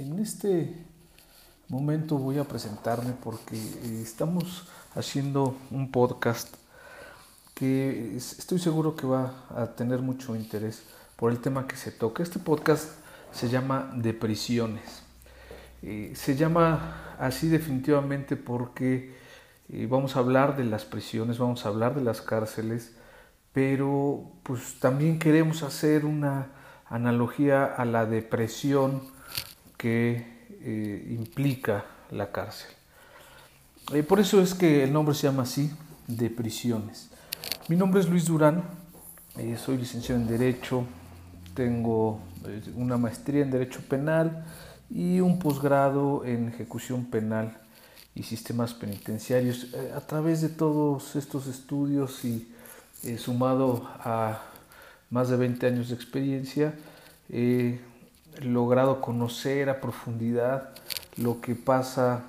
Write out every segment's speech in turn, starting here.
En este momento voy a presentarme porque eh, estamos haciendo un podcast que estoy seguro que va a tener mucho interés por el tema que se toca. Este podcast se llama Depresiones. Eh, se llama así definitivamente porque eh, vamos a hablar de las prisiones, vamos a hablar de las cárceles, pero pues también queremos hacer una analogía a la depresión que eh, implica la cárcel. Eh, por eso es que el nombre se llama así, Depresiones. Mi nombre es Luis Durán, eh, soy licenciado en Derecho, tengo una maestría en Derecho Penal y un posgrado en Ejecución Penal y Sistemas Penitenciarios. a través de todos estos estudios y sumado a más de 20 años de experiencia, logrado conocer a profundidad lo que pasa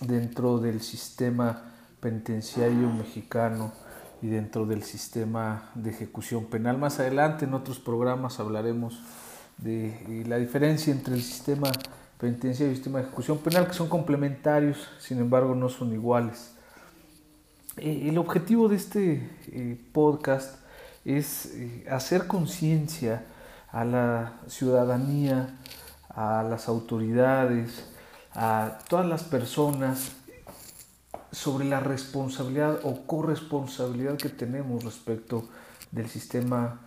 dentro del sistema penitenciario mexicano y dentro del sistema de ejecución penal. Más adelante en otros programas hablaremos de la diferencia entre el sistema penitenciario y el sistema de ejecución penal, que son complementarios, sin embargo no son iguales. Eh, el objetivo de este eh, podcast es eh, hacer conciencia a la ciudadanía, a las autoridades, a todas las personas sobre la responsabilidad o corresponsabilidad que tenemos respecto del sistema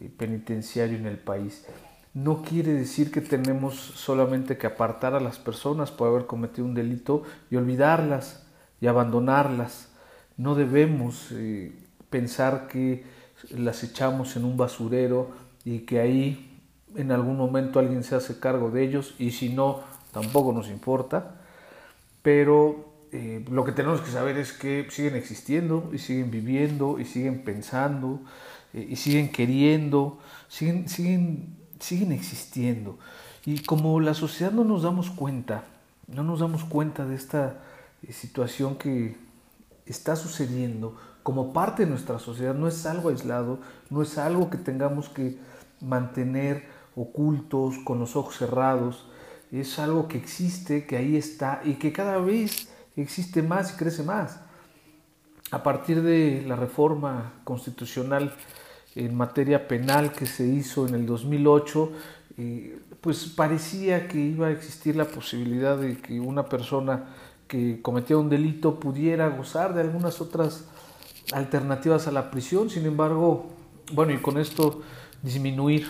eh, penitenciario en el país. No quiere decir que tenemos solamente que apartar a las personas por haber cometido un delito y olvidarlas y abandonarlas. No debemos eh, pensar que las echamos en un basurero y que ahí en algún momento alguien se hace cargo de ellos y si no, tampoco nos importa. Pero eh, lo que tenemos que saber es que siguen existiendo y siguen viviendo y siguen pensando eh, y siguen queriendo, siguen, siguen, siguen existiendo. Y como la sociedad no nos damos cuenta, no nos damos cuenta de esta eh, situación que está sucediendo como parte de nuestra sociedad, no es algo aislado, no es algo que tengamos que mantener ocultos, con los ojos cerrados. Es algo que existe, que ahí está y que cada vez existe más y crece más. A partir de la reforma constitucional en materia penal que se hizo en el 2008, eh, pues parecía que iba a existir la posibilidad de que una persona que cometía un delito pudiera gozar de algunas otras alternativas a la prisión. Sin embargo, bueno, y con esto disminuir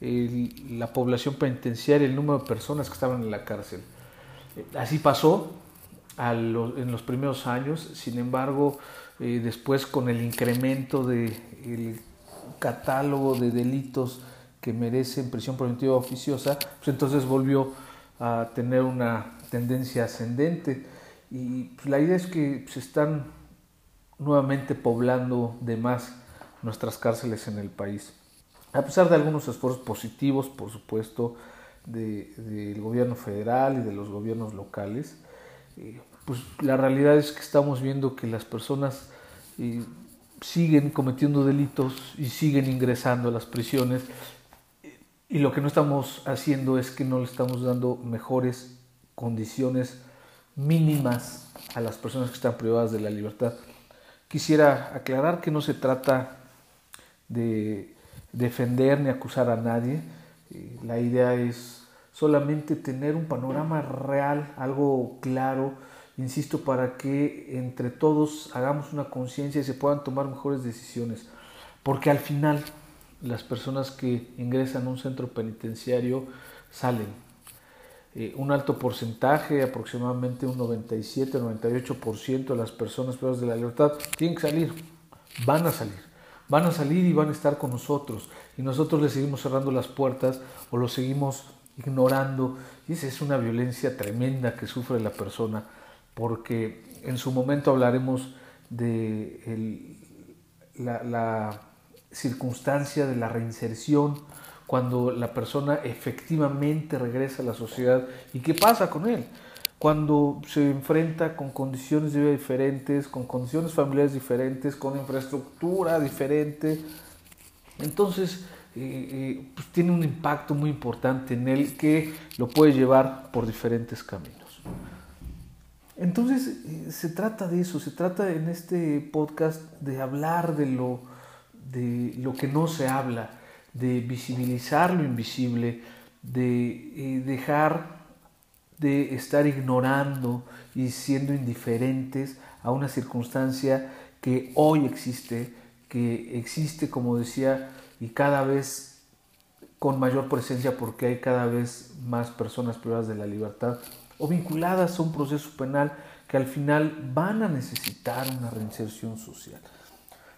la población penitenciaria, el número de personas que estaban en la cárcel. Así pasó en los primeros años, sin embargo, eh, después con el incremento del catálogo de delitos que merecen prisión preventiva oficiosa, pues entonces volvió a tener una tendencia ascendente. Y pues, la idea es que se están nuevamente poblando de más nuestras cárceles en el país. A pesar de algunos esfuerzos positivos, por supuesto, del gobierno federal y de los gobiernos locales, eh, pues la realidad es que estamos viendo que las personas eh, siguen cometiendo delitos y siguen ingresando a las prisiones y lo que no estamos haciendo es que no le estamos dando mejores condiciones mínimas a las personas que están privadas de la libertad. Quisiera aclarar que no se trata de defender ni acusar a nadie. La idea es solamente tener un panorama real, algo claro, insisto, para que entre todos hagamos una conciencia y se puedan tomar mejores decisiones. Porque al final las personas que ingresan a un centro penitenciario salen. Eh, un alto porcentaje, aproximadamente un 97-98% de las personas privadas de la libertad, tienen que salir, van a salir van a salir y van a estar con nosotros. Y nosotros les seguimos cerrando las puertas o los seguimos ignorando. Y esa es una violencia tremenda que sufre la persona, porque en su momento hablaremos de la, la circunstancia de la reinserción, cuando la persona efectivamente regresa a la sociedad. Y qué pasa con él cuando se enfrenta con condiciones de vida diferentes, con condiciones familiares diferentes, con infraestructura diferente. Entonces, eh, eh, pues tiene un impacto muy importante en él que lo puede llevar por diferentes caminos. Entonces, eh, se trata de eso, se trata en este podcast de hablar de lo, de lo que no se habla, de visibilizar lo invisible, de dejar de estar ignorando y siendo indiferentes a una circunstancia que hoy existe, que existe, como decía, y cada vez con mayor presencia porque hay cada vez más personas privadas de la libertad o vinculadas a un proceso penal que al final van a necesitar una reinserción social.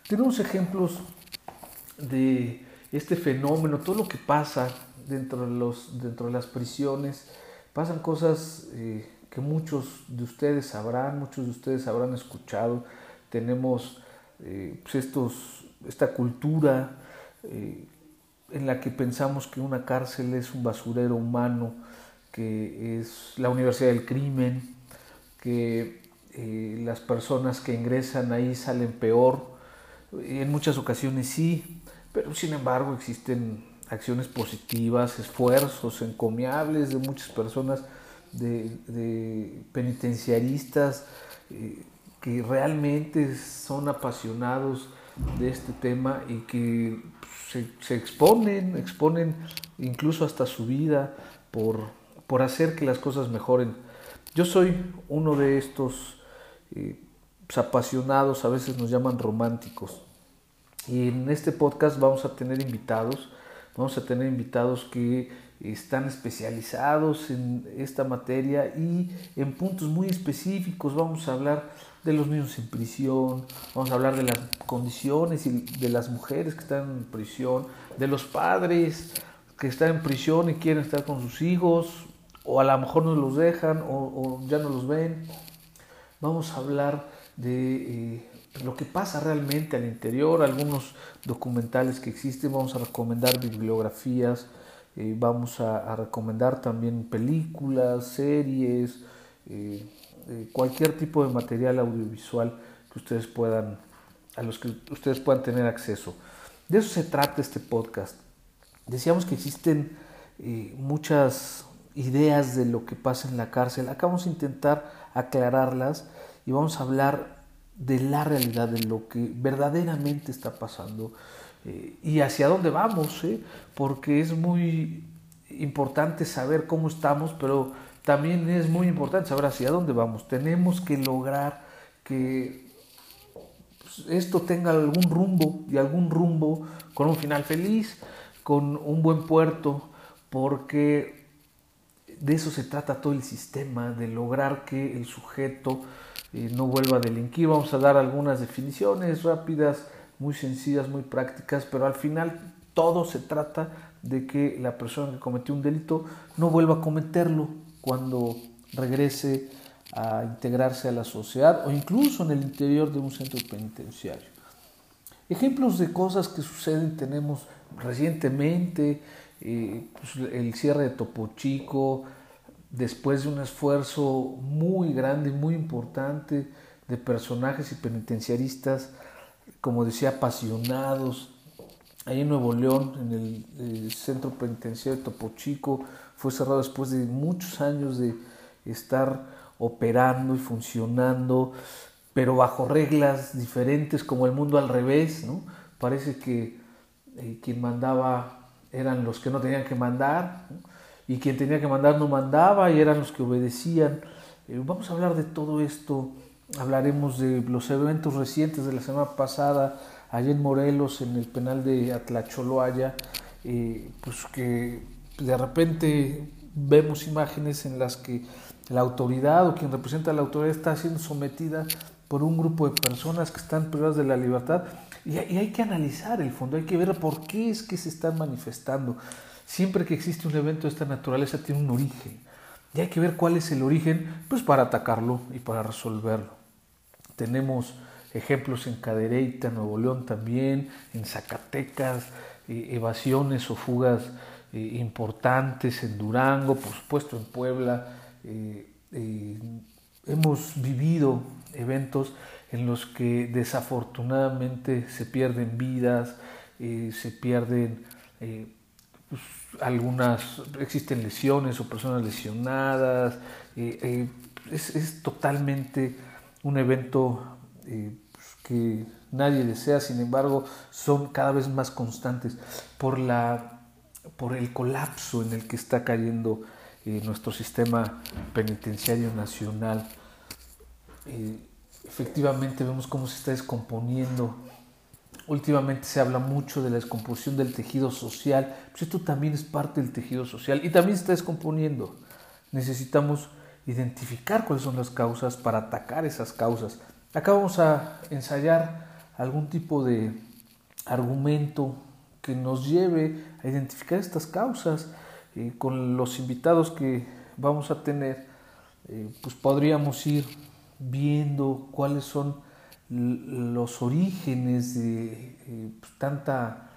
Tenemos ejemplos de este fenómeno, todo lo que pasa dentro de, los, dentro de las prisiones, pasan cosas eh, que muchos de ustedes sabrán, muchos de ustedes habrán escuchado. Tenemos eh, pues esta cultura eh, en la que pensamos que una cárcel es un basurero humano, que es la universidad del crimen, que las personas que ingresan ahí salen peor. En muchas ocasiones sí, pero sin embargo existen acciones positivas, esfuerzos encomiables de muchas personas, de, penitenciaristas eh, que realmente son apasionados de este tema y que se, exponen, exponen incluso hasta su vida por, por, hacer que las cosas mejoren. Yo soy uno de estos eh, pues, apasionados, a veces nos llaman románticos. Y en este podcast vamos a tener invitados Vamos a tener invitados que están especializados en esta materia y en puntos muy específicos. Vamos a hablar de los niños en prisión, vamos a hablar de las condiciones y de las mujeres que están en prisión, de los padres que están en prisión y quieren estar con sus hijos, o a lo mejor no los dejan o, ya no los ven. Vamos a hablar de eh, lo que pasa realmente al interior, algunos documentales que existen, vamos a recomendar bibliografías, eh, vamos a, recomendar también películas, series, eh, eh, cualquier tipo de material audiovisual que ustedes puedan, a los que ustedes puedan tener acceso. De eso se trata este podcast. Decíamos que existen muchas ideas de lo que pasa en la cárcel. Acá vamos a intentar aclararlas y vamos a hablar de la realidad, de lo que verdaderamente está pasando eh, y hacia dónde vamos, ¿eh? porque es muy importante saber cómo estamos, pero también es muy importante saber hacia dónde vamos. Tenemos que lograr que pues, esto tenga algún rumbo y algún rumbo con un final feliz, con un buen puerto, porque de eso se trata todo el sistema, de lograr que el sujeto no vuelva a delinquir. Vamos a dar algunas definiciones rápidas, muy sencillas, muy prácticas, pero al final todo se trata de que la persona que cometió un delito no vuelva a cometerlo cuando regrese a integrarse a la sociedad o incluso en el interior de un centro penitenciario. Ejemplos de cosas que suceden tenemos recientemente, eh, pues, el cierre de Topo Chico, después de un esfuerzo muy grande, muy importante de personajes y penitenciaristas, como decía, apasionados. Ahí en Nuevo León, en el, centro penitenciario de Topo Chico, fue cerrado después de muchos años de estar operando y funcionando, pero bajo reglas diferentes, como el mundo al revés, ¿no? Parece que eh, quien mandaba eran los que no tenían que mandar, y quien tenía que mandar no mandaba y eran los que obedecían. Eh, vamos a hablar de todo esto, hablaremos de los eventos recientes de la semana pasada, allá en Morelos, en el penal de Atlacholoaya, eh, pues que de repente vemos imágenes en las que la autoridad o quien representa a la autoridad está siendo sometida por un grupo de personas que están privadas de la libertad y hay que analizar el fondo, hay que ver por qué es que se están manifestando. Siempre que existe un evento de esta naturaleza tiene un origen. Y hay que ver cuál es el origen, pues para atacarlo y para resolverlo. Tenemos ejemplos en Cadereyta, Nuevo León también, en Zacatecas, eh, evasiones o fugas eh, importantes en Durango, por supuesto en Puebla. Eh, hemos vivido eventos en los que desafortunadamente se pierden vidas, se pierden pues, algunas, existen lesiones o personas lesionadas, es, totalmente un evento que nadie desea, sin embargo, son cada vez más constantes por, la, por el colapso en el que está cayendo eh, nuestro sistema penitenciario nacional. Eh, efectivamente vemos cómo se está descomponiendo. Últimamente se habla mucho de la descomposición del tejido social, pues esto también es parte del tejido social y también se está descomponiendo. Necesitamos identificar cuáles son las causas para atacar esas causas. Acá vamos a ensayar algún tipo de argumento que nos lleve a identificar estas causas. y con los invitados que vamos a tener, eh, pues podríamos ir viendo cuáles son los orígenes de eh, pues, tanta,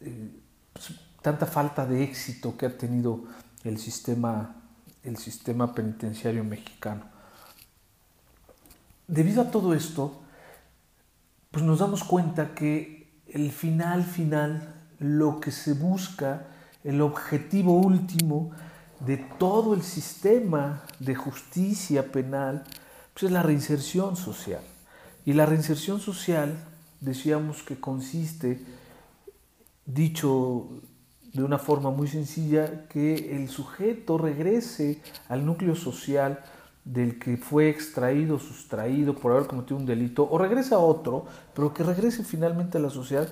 eh, pues, tanta falta de éxito que ha tenido el sistema, el sistema penitenciario mexicano. Debido a todo esto, pues nos damos cuenta que el final final, lo que se busca, el objetivo último de todo el sistema de justicia penal, pues es la reinserción social. Y la reinserción social, decíamos que consiste, dicho de una forma muy sencilla, que el sujeto regrese al núcleo social, del que fue extraído, sustraído por haber cometido un delito, o regresa a otro, pero que regrese finalmente a la sociedad,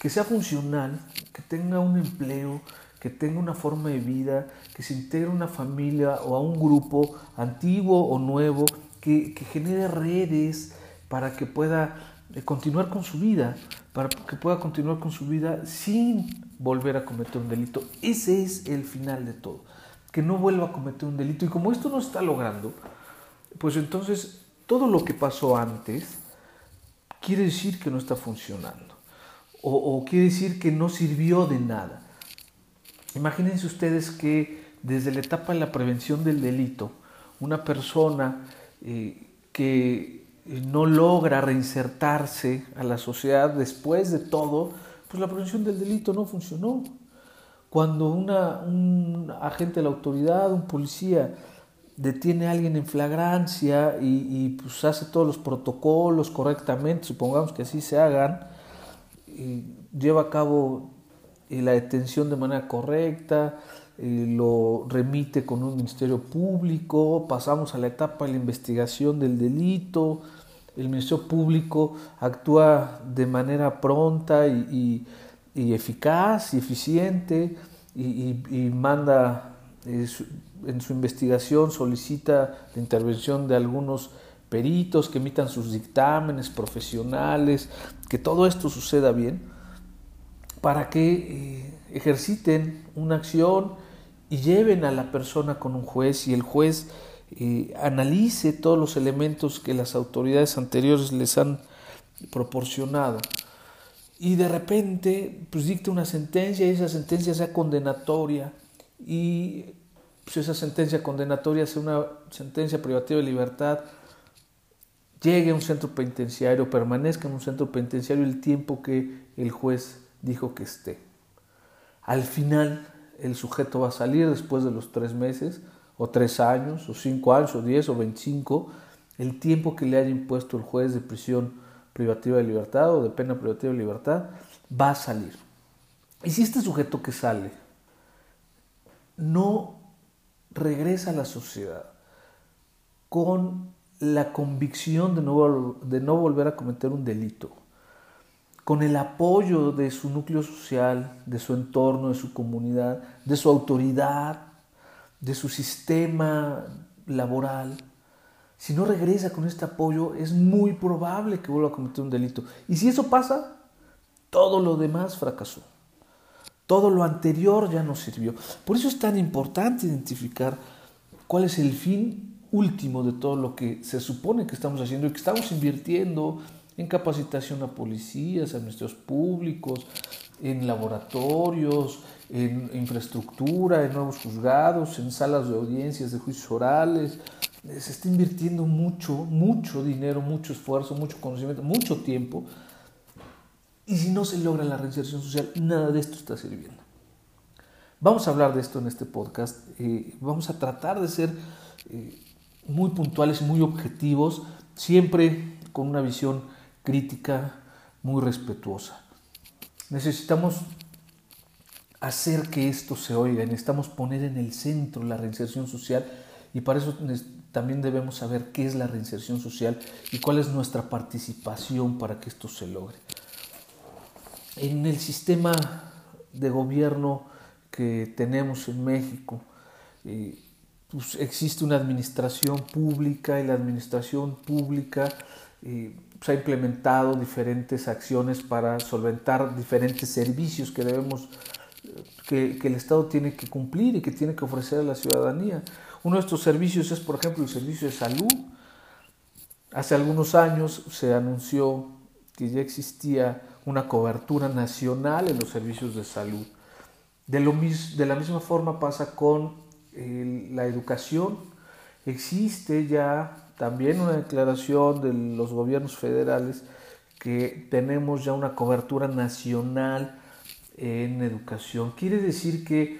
que sea funcional, que tenga un empleo, que tenga una forma de vida, que se integre a una familia o a un grupo antiguo o nuevo, que, que genere redes para que pueda eh, continuar con su vida, para que pueda continuar con su vida sin volver a cometer un delito. Ese es el final de todo que no vuelva a cometer un delito. Y como esto no está logrando, pues entonces todo lo que pasó antes quiere decir que no está funcionando. O, quiere decir que no sirvió de nada. Imagínense ustedes que desde la etapa de la prevención del delito, una persona eh, que no logra reinsertarse a la sociedad después de todo, pues la prevención del delito no funcionó. Cuando un agente de la autoridad, un policía, detiene a alguien en flagrancia y, pues hace todos los protocolos correctamente, supongamos que así se hagan, y lleva a cabo la detención de manera correcta, eh, lo remite con un ministerio público, pasamos a la etapa de la investigación del delito, el ministerio público actúa de manera pronta y eficaz y eficiente y, manda eh, en su investigación, solicita la intervención de algunos peritos que emitan sus dictámenes profesionales, que todo esto suceda bien, para que eh, ejerciten una acción y lleven a la persona con un juez y el juez eh, analice todos los elementos que las autoridades anteriores les han proporcionado y de repente pues dicta una sentencia y esa sentencia sea condenatoria y pues, esa sentencia condenatoria sea una sentencia privativa de libertad, llegue a un centro penitenciario, permanezca en un centro penitenciario el tiempo que el juez dijo que esté. Al final el sujeto va a salir después de los tres meses, o tres años, o cinco años, o diez, o veinticinco, el tiempo que le haya impuesto el juez de prisión privativa de libertad o de pena privativa de libertad, va a salir. Y si este sujeto que sale no regresa a la sociedad con la convicción de no, de no volver a cometer un delito, con el apoyo de su núcleo social, de su entorno, de su comunidad, de su autoridad, de su sistema laboral, si no regresa con este apoyo, es muy probable que vuelva a cometer un delito. Y si eso pasa, todo lo demás fracasó. Todo lo anterior ya no sirvió. Por eso es tan importante identificar cuál es el fin último de todo lo que se supone que estamos haciendo y que estamos invirtiendo en capacitación a policías, a ministerios públicos, en laboratorios, en infraestructura, en nuevos juzgados, en salas de audiencias de juicios orales. Se está invirtiendo mucho, mucho dinero, mucho esfuerzo, mucho conocimiento, mucho tiempo. Y si no se logra la reinserción social, nada de esto está sirviendo. Vamos a hablar de esto en este podcast. Eh, vamos a tratar de ser eh, muy puntuales muy objetivos, siempre con una visión crítica muy respetuosa. Necesitamos hacer que esto se oiga, necesitamos poner en el centro la reinserción social y para eso también debemos saber qué es la reinserción social y cuál es nuestra participación para que esto se logre. En el sistema de gobierno que tenemos en México, eh, pues existe una administración pública y la administración pública eh, pues ha implementado diferentes acciones para solventar diferentes servicios que debemos que, que, el Estado tiene que cumplir y que tiene que ofrecer a la ciudadanía. Uno de estos servicios es, por ejemplo, el servicio de salud. Hace algunos años se anunció que ya existía una cobertura nacional en los servicios de salud. De, lo, de la misma forma pasa con la educación, existe ya también una declaración de los gobiernos federales que tenemos ya una cobertura nacional en educación. Quiere decir que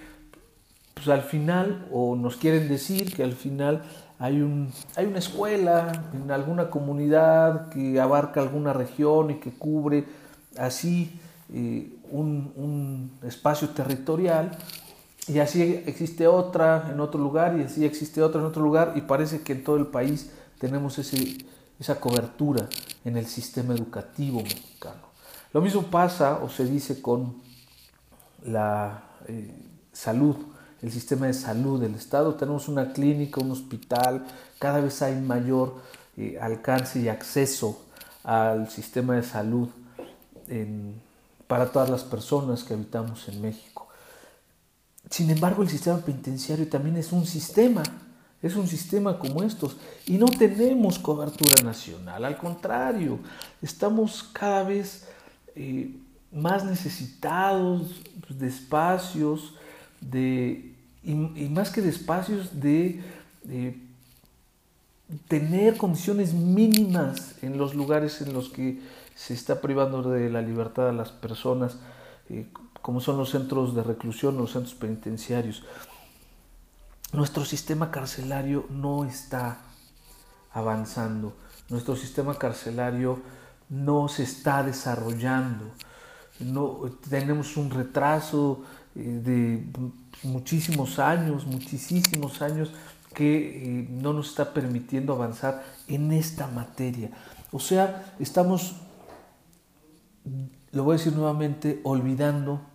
pues al final, o nos quieren decir que al final hay, un, hay una escuela en alguna comunidad que abarca alguna región y que cubre así eh, un, un espacio territorial y así existe otra en otro lugar y así existe otra en otro lugar y parece que en todo el país tenemos esa cobertura en el sistema educativo mexicano. Lo mismo pasa o se dice con la eh, salud, el sistema de salud del Estado. Tenemos una clínica, un hospital, cada vez hay mayor eh, alcance y acceso al sistema de salud para todas las personas que habitamos en México. Sin embargo, el sistema penitenciario también es un sistema, es un sistema como estos. Y no tenemos cobertura nacional, al contrario, estamos cada vez eh, más necesitados de espacios, de, y, más que de espacios, de, tener condiciones mínimas en los lugares en los que se está privando de la libertad a las personas. Eh, como son los centros de reclusión, los centros penitenciarios. Nuestro sistema carcelario no está avanzando, nuestro sistema carcelario no se está desarrollando, no, tenemos un retraso eh, de muchísimos años, muchísimos años que eh, no nos está permitiendo avanzar en esta materia. O sea, estamos, lo voy a decir nuevamente, olvidando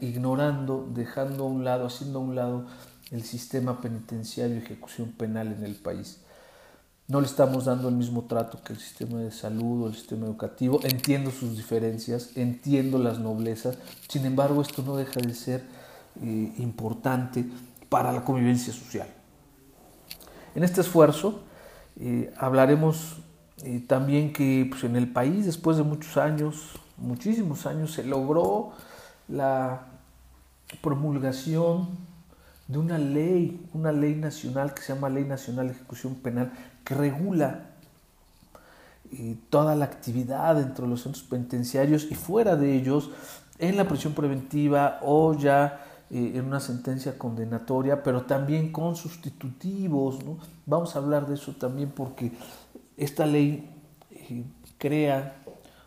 ignorando, dejando a un lado, haciendo a un lado el sistema penitenciario y ejecución penal en el país. No le estamos dando el mismo trato que el sistema de salud o el sistema educativo. Entiendo sus diferencias, entiendo las noblezas, sin embargo esto no deja de ser eh, importante para la convivencia social. En este esfuerzo eh, hablaremos eh, también que pues, en el país, después de muchos años, muchísimos años, se logró la promulgación de una ley, una ley nacional que se llama Ley Nacional de Ejecución Penal, que regula eh, toda la actividad dentro de los centros penitenciarios y fuera de ellos, en la prisión preventiva o ya eh, en una sentencia condenatoria, pero también con sustitutivos. Vamos a hablar de eso también porque esta ley eh, crea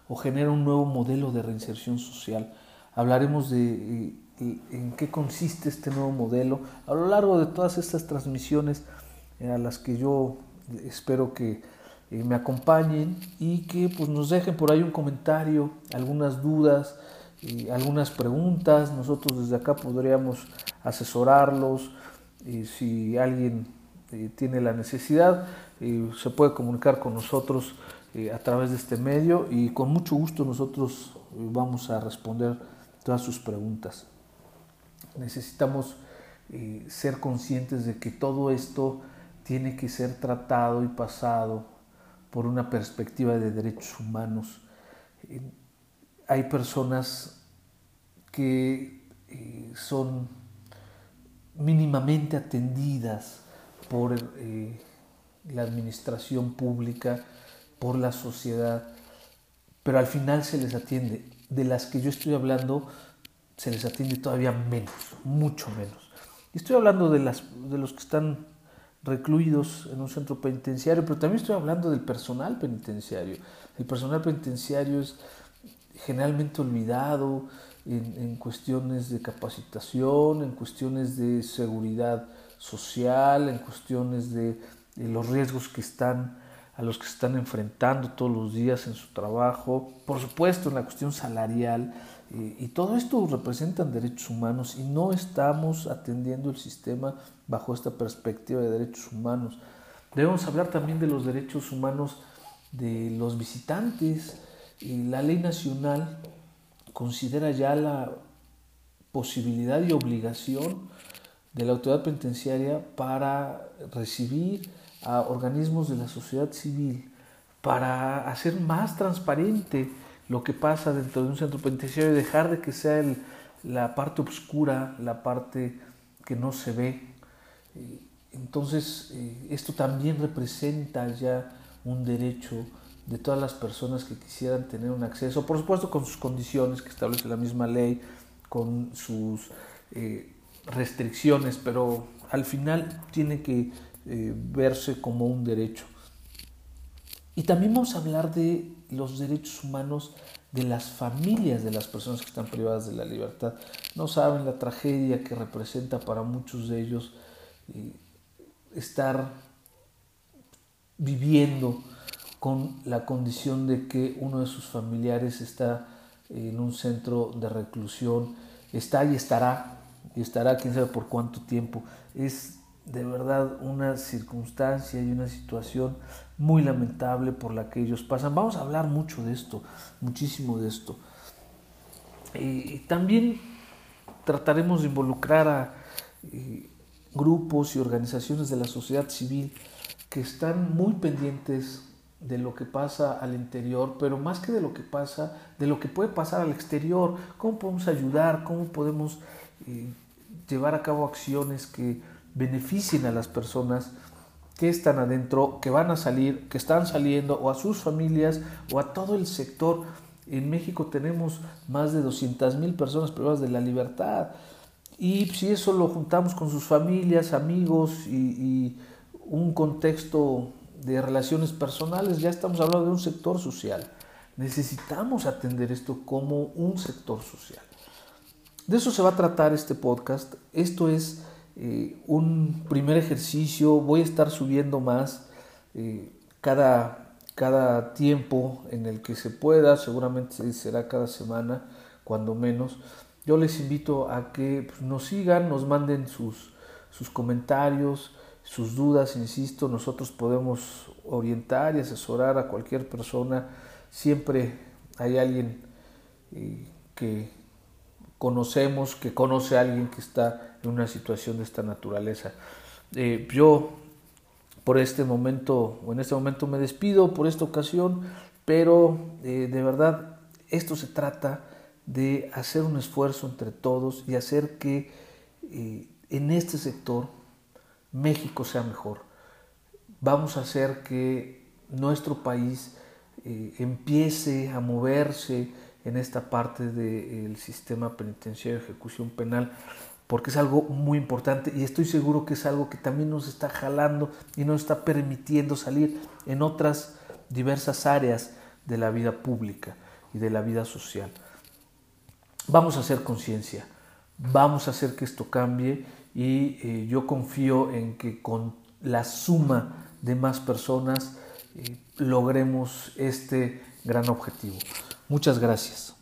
o genera un nuevo modelo de reinserción social hablaremos de eh, en qué consiste este nuevo modelo a lo largo de todas estas transmisiones eh, a las que yo espero que eh, me acompañen y que pues, nos dejen por ahí un comentario, algunas dudas, algunas preguntas. Nosotros desde acá podríamos asesorarlos. si alguien tiene la necesidad, se puede comunicar con nosotros a través de este medio y con mucho gusto nosotros vamos a responder todas sus preguntas. Necesitamos eh, ser conscientes de que todo esto tiene que ser tratado y pasado por una perspectiva de derechos humanos. Eh, hay personas que eh, son mínimamente atendidas por la administración pública, por la sociedad, pero al final se les atiende. De las que yo estoy hablando, se les atiende todavía menos, mucho menos. Y estoy hablando de, las, de los que están recluidos en un centro penitenciario, pero también estoy hablando del personal penitenciario. El personal penitenciario es generalmente olvidado en, en cuestiones de capacitación, en cuestiones de seguridad social, en cuestiones de, de los riesgos que están a los que se están enfrentando todos los días en su trabajo, por supuesto en la cuestión salarial, y todo esto representan derechos humanos y no estamos atendiendo el sistema bajo esta perspectiva de derechos humanos. Debemos hablar también de los derechos humanos de los visitantes. Y la ley nacional considera ya la posibilidad y obligación de la autoridad penitenciaria para recibir a organismos de la sociedad civil para hacer más transparente lo que pasa dentro de un centro penitenciario dejar de que sea la parte oscura, la parte que no se ve. Entonces, eh, esto también representa ya un derecho de todas las personas que quisieran tener un acceso, por supuesto con sus condiciones que establece la misma ley, con sus eh, restricciones, pero al final tiene que eh, verse como un derecho. Y también vamos a hablar de los derechos humanos de las familias de las personas que están privadas de la libertad. No saben la tragedia que representa para muchos de ellos eh, estar viviendo con la condición de que uno de sus familiares está en un centro de reclusión, está y estará, y estará quién sabe por cuánto tiempo. Es de verdad una circunstancia y una situación muy lamentable por la que ellos pasan. Vamos a hablar mucho de esto, muchísimo de esto. Y también trataremos de involucrar a eh, grupos y organizaciones de la sociedad civil que están muy pendientes de lo que pasa al interior, pero más que de lo que pasa, de lo que puede pasar al exterior, cómo podemos ayudar, cómo podemos eh, llevar a cabo acciones que beneficien a las personas que están adentro, que van a salir, que están saliendo, o a sus familias, o a todo el sector. En México tenemos más de 200 mil personas privadas de la libertad. Y si eso lo juntamos con sus familias, amigos y, y un contexto de relaciones personales, ya estamos hablando de un sector social. Necesitamos atender esto como un sector social. De eso se va a tratar este podcast. Esto es eh, un primer ejercicio, voy a estar subiendo más eh, cada, cada tiempo en el que se pueda, seguramente será cada semana, cuando menos. Yo les invito a que pues, nos sigan, nos manden sus, sus comentarios, sus dudas, insisto, nosotros podemos orientar y asesorar a cualquier persona. Siempre hay alguien eh, que conocemos, que conoce a alguien que está en una situación de esta naturaleza. Eh, yo por este momento, o en este momento me despido por esta ocasión, pero eh, de verdad esto se trata de hacer un esfuerzo entre todos y hacer que eh, en este sector México sea mejor. Vamos a hacer que nuestro país empiece a moverse, en esta parte del sistema penitenciario de ejecución penal, porque es algo muy importante y estoy seguro que es algo que también nos está jalando y nos está permitiendo salir en otras diversas áreas de la vida pública y de la vida social. Vamos a hacer conciencia, vamos a hacer que esto cambie y eh, yo confío en que con la suma de más personas eh, logremos este gran objetivo. Muchas gracias.